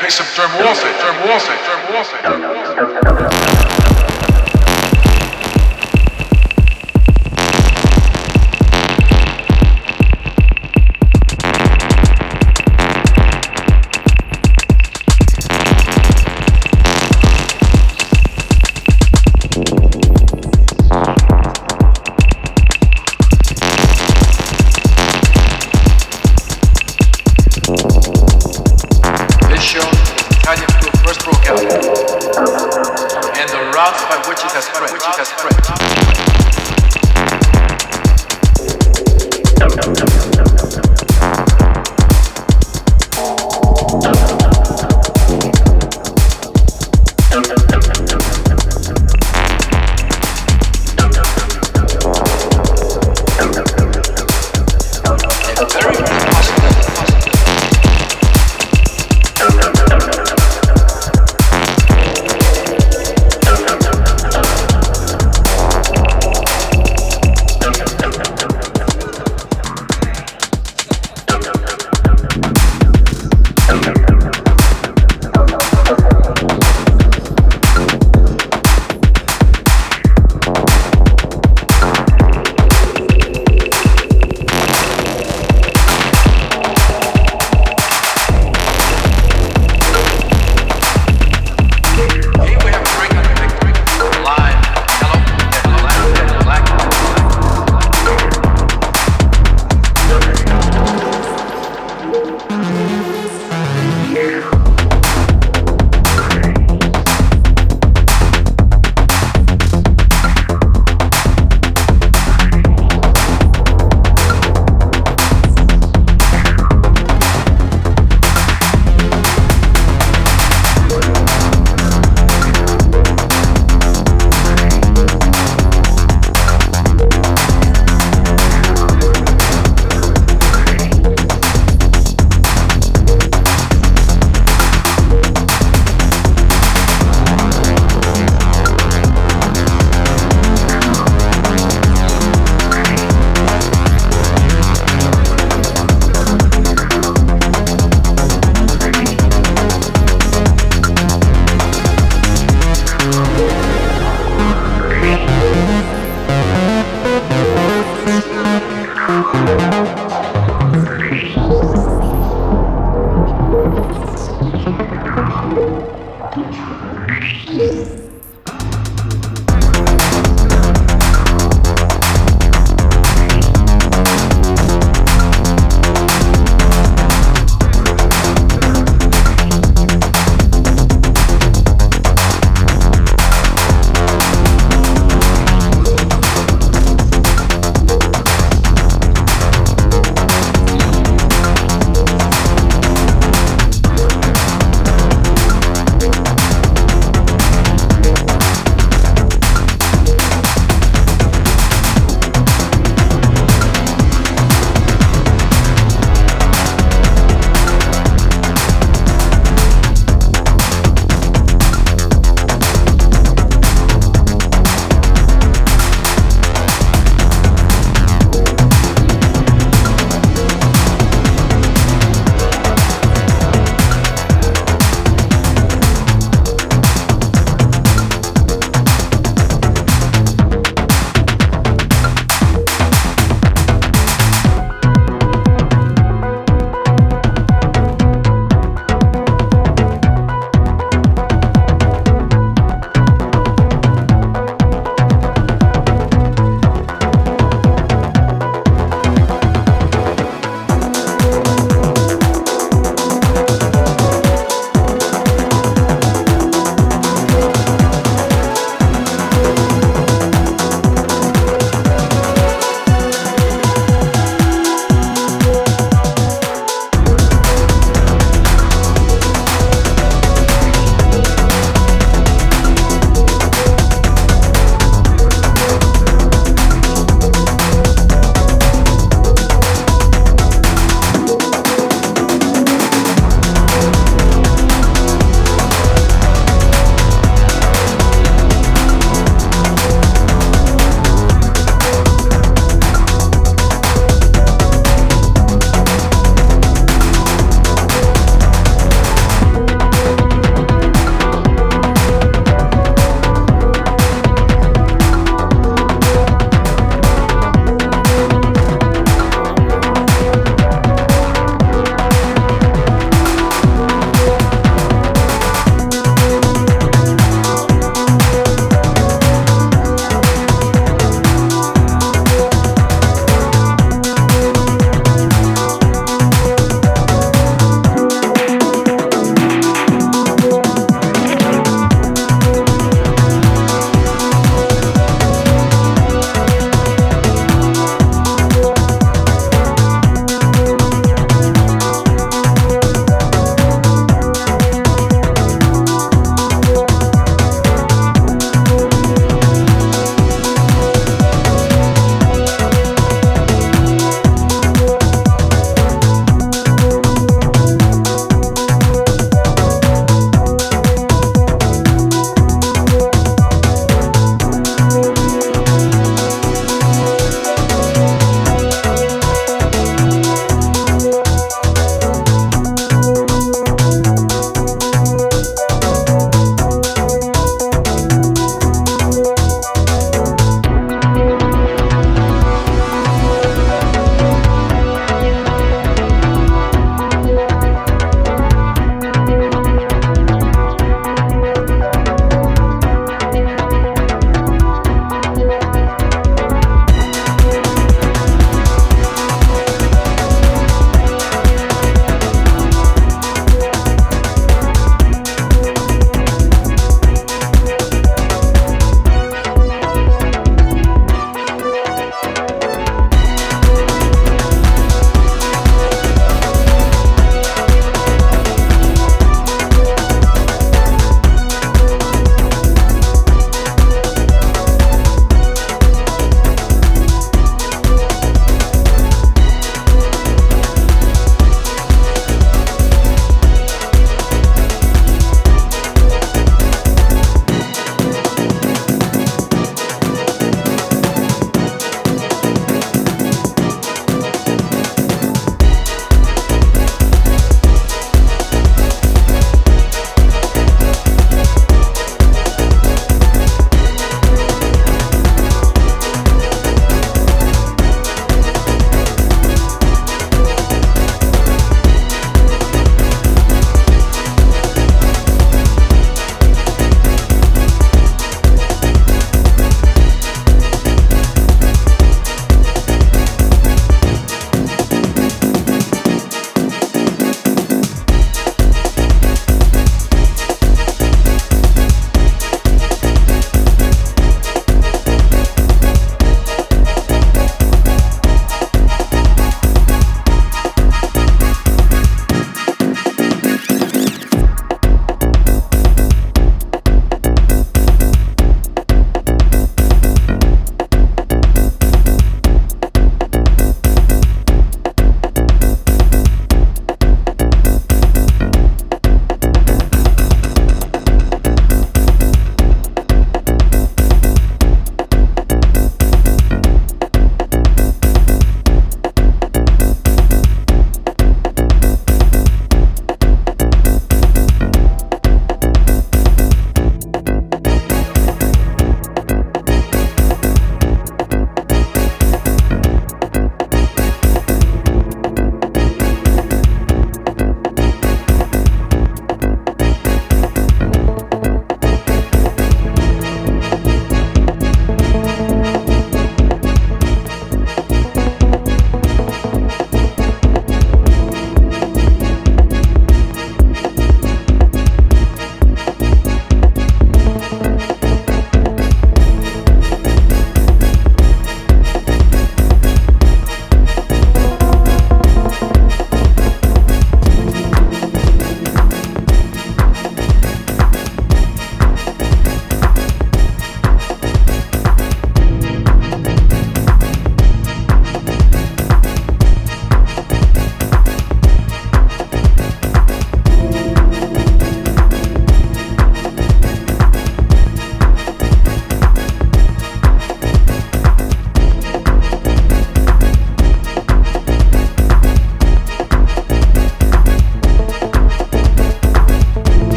play some drum warfare, drum warfare, drum warfare. Drum warfare.